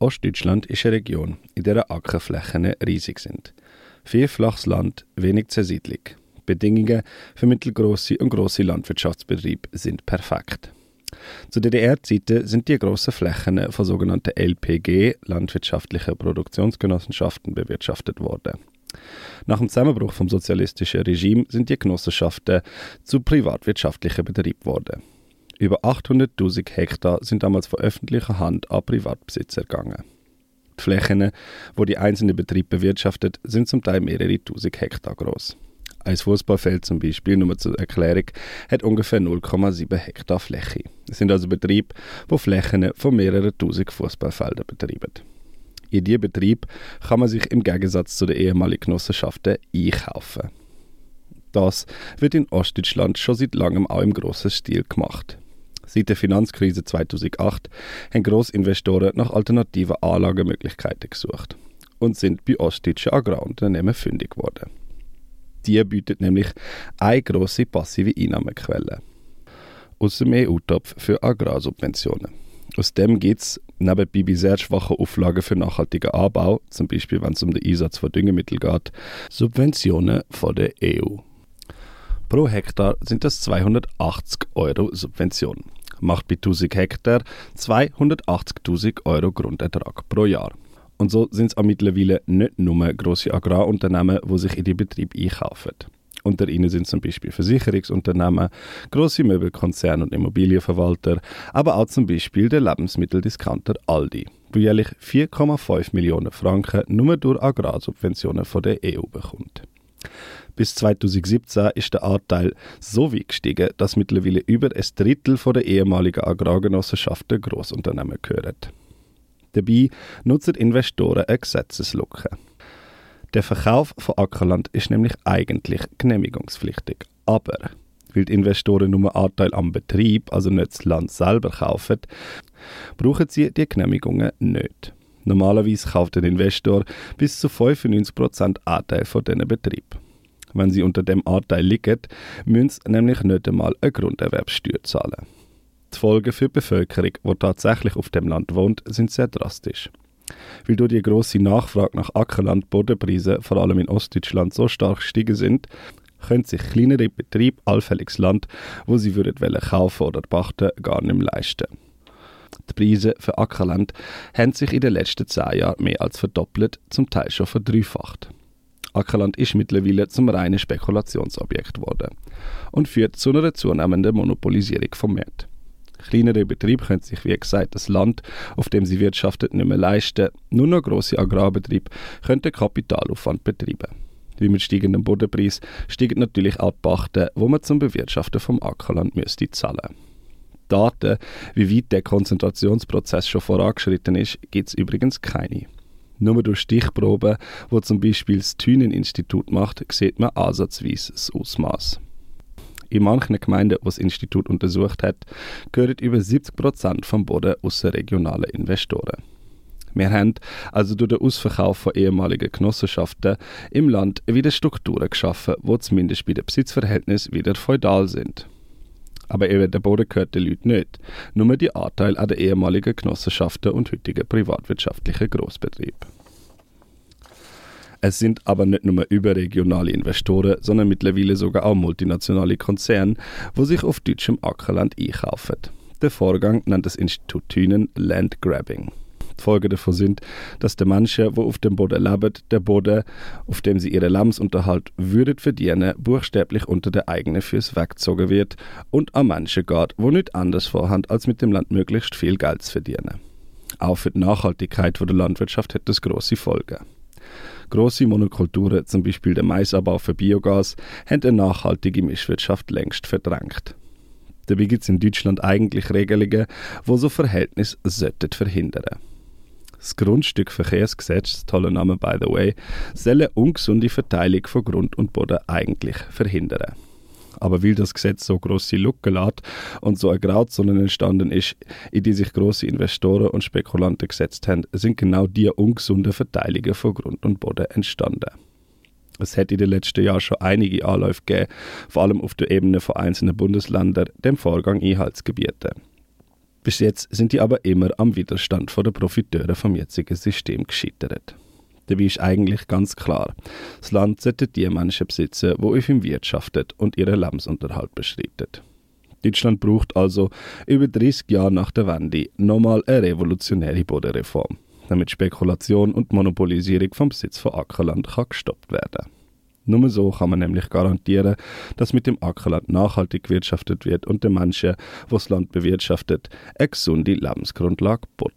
Ostdeutschland ist eine Region, in der Ackerflächen riesig sind. Viel flaches Land, wenig Zersiedlung. Bedingungen für mittelgroße und große Landwirtschaftsbetriebe sind perfekt. Zu DDR-Zeiten sind die grossen Flächen von sogenannten LPG, landwirtschaftlichen Produktionsgenossenschaften, bewirtschaftet worden. Nach dem Zusammenbruch vom sozialistischen Regime sind die Genossenschaften zu privatwirtschaftlichen Betrieben geworden. Über 800.000 Hektar sind damals von öffentlicher Hand an Privatbesitzer gegangen. Die Flächen, wo die einzelnen Betriebe bewirtschaftet, sind zum Teil mehrere tausend Hektar groß. Ein Fußballfeld zum Beispiel, nur zur Erklärung, hat ungefähr 0,7 Hektar Fläche. Es sind also Betriebe, die Flächen von mehreren tausend Fußballfeldern betreiben. In diesen Betrieb kann man sich im Gegensatz zu den ehemaligen Genossenschaften einkaufen. Das wird in Ostdeutschland schon seit langem auch im grossen Stil gemacht. Seit der Finanzkrise 2008 haben Grossinvestoren nach alternativen Anlagemöglichkeiten gesucht und sind bei ostdeutschen Agrarunternehmen fündig geworden. Die bietet nämlich eine grosse passive Einnahmequelle aus dem EU-Topf für Agrarsubventionen. Aus dem gibt es nebenbei bei sehr schwachen Auflagen für nachhaltigen Anbau, zum Beispiel wenn es um den Einsatz von Düngemitteln geht, Subventionen von der EU. Pro Hektar sind das 280 Euro Subvention. Macht bei 1000 Hektar 280.000 Euro Grundertrag pro Jahr. Und so sind es auch mittlerweile nicht nur grosse Agrarunternehmen, die sich in die Betrieb einkaufen. Unter ihnen sind zum Beispiel Versicherungsunternehmen, große Möbelkonzerne und Immobilienverwalter, aber auch zum Beispiel der Lebensmitteldiscounter Aldi, wo jährlich 4,5 Millionen Franken nur durch Agrarsubventionen von der EU bekommt. Bis 2017 ist der Anteil so weit gestiegen, dass mittlerweile über ein Drittel der ehemaligen Agrargenossenschaften Grossunternehmen gehören. Dabei nutzen Investoren eine Gesetzeslücke. Der Verkauf von Ackerland ist nämlich eigentlich genehmigungspflichtig. Aber weil die Investoren nur Anteil am Betrieb, also nicht das Land selber kaufen, brauchen sie die Genehmigungen nicht. Normalerweise kauft ein Investor bis zu 95% Anteil von diesen Betrieb. Wenn sie unter dem Anteil liegen, müssen sie nämlich nicht einmal eine Grunderwerbssteuer zahlen. Die Folgen für die Bevölkerung, die tatsächlich auf dem Land wohnt, sind sehr drastisch. Weil durch die grosse Nachfrage nach Ackerland Bodenpreise vor allem in Ostdeutschland so stark gestiegen sind, können sich kleinere Betriebe allfälliges Land, wo sie würden kaufen oder pachten, gar nicht mehr leisten. Die Preise für Ackerland haben sich in den letzten zehn Jahren mehr als verdoppelt, zum Teil schon verdreifacht. Ackerland ist mittlerweile zum reinen Spekulationsobjekt geworden und führt zu einer zunehmenden Monopolisierung vom Markt. Kleinere Betriebe können sich, wie gesagt, das Land, auf dem sie wirtschaften, nicht mehr leisten. Nur noch grosse Agrarbetriebe können den Kapitalaufwand betreiben. Wie mit steigendem Bodenpreis steigen natürlich auch die Pachten, wo man zum Bewirtschaften vom Ackerland müsste zahlen. Daten, wie weit der Konzentrationsprozess schon vorangeschritten ist, gibt es übrigens keine. Nur durch Stichproben, wo zum Beispiel das Thünen-Institut macht, sieht man ansatzweise das Ausmaß. In manchen Gemeinden, die das Institut untersucht hat, gehören über 70 Prozent vom Boden regionalen Investoren. Wir haben also durch den Ausverkauf von ehemaligen Genossenschaften im Land wieder Strukturen geschaffen, die zumindest bei den Besitzverhältnissen wieder feudal sind. Aber eben der Boden gehört den Leuten nicht, nur die Anteil an den ehemaligen Genossenschaften und heutigen privatwirtschaftlichen Großbetrieben. Es sind aber nicht nur überregionale Investoren, sondern mittlerweile sogar auch multinationale Konzerne, wo sich auf deutschem Ackerland einkaufen. Der Vorgang nennt das Institut Thünen Landgrabbing. Die Folgen davon sind, dass die Menschen, die auf dem Boden leben, der Boden, auf dem sie ihren Lebensunterhalt würden verdienen, buchstäblich unter den eigenen Füßen weggezogen wird und an Menschen geht, die nicht anders vorhaben, als mit dem Land möglichst viel Geld zu verdienen. Auch für die Nachhaltigkeit der Landwirtschaft hat das große Folgen. Grosse Monokulturen, zum Beispiel der Maisabbau für Biogas, haben eine nachhaltige Mischwirtschaft längst verdrängt. Dabei gibt es in Deutschland eigentlich Regelungen, die so Verhältnisse sollten das Grundstückverkehrsgesetz, toller Name by the way, soll eine ungesunde Verteilung von Grund und Boden eigentlich verhindern. Aber weil das Gesetz so große Lücken lässt und so eine Grauzone entstanden ist, in die sich große Investoren und Spekulanten gesetzt haben, sind genau die ungesunden Verteilungen von Grund und Boden entstanden. Es hat in den letzten Jahren schon einige Anläufe gegeben, vor allem auf der Ebene von einzelnen Bundesländern, dem Vorgang Einhalt. Bis jetzt sind die aber immer am Widerstand der Profiteure vom jetzigen System gescheitert. Dabei ist eigentlich ganz klar, das Land sollte die Menschen besitzen, die auf ihm wirtschaften und ihren Lebensunterhalt bestreiten. Deutschland braucht also über 30 Jahre nach der Wende nochmal eine revolutionäre Bodenreform, damit Spekulation und Monopolisierung vom Besitz von Ackerland kann gestoppt werden nur so kann man nämlich garantieren, dass mit dem Ackerland nachhaltig gewirtschaftet wird und den Menschen, die das Land bewirtschaftet, eine gesunde Lebensgrundlage boten.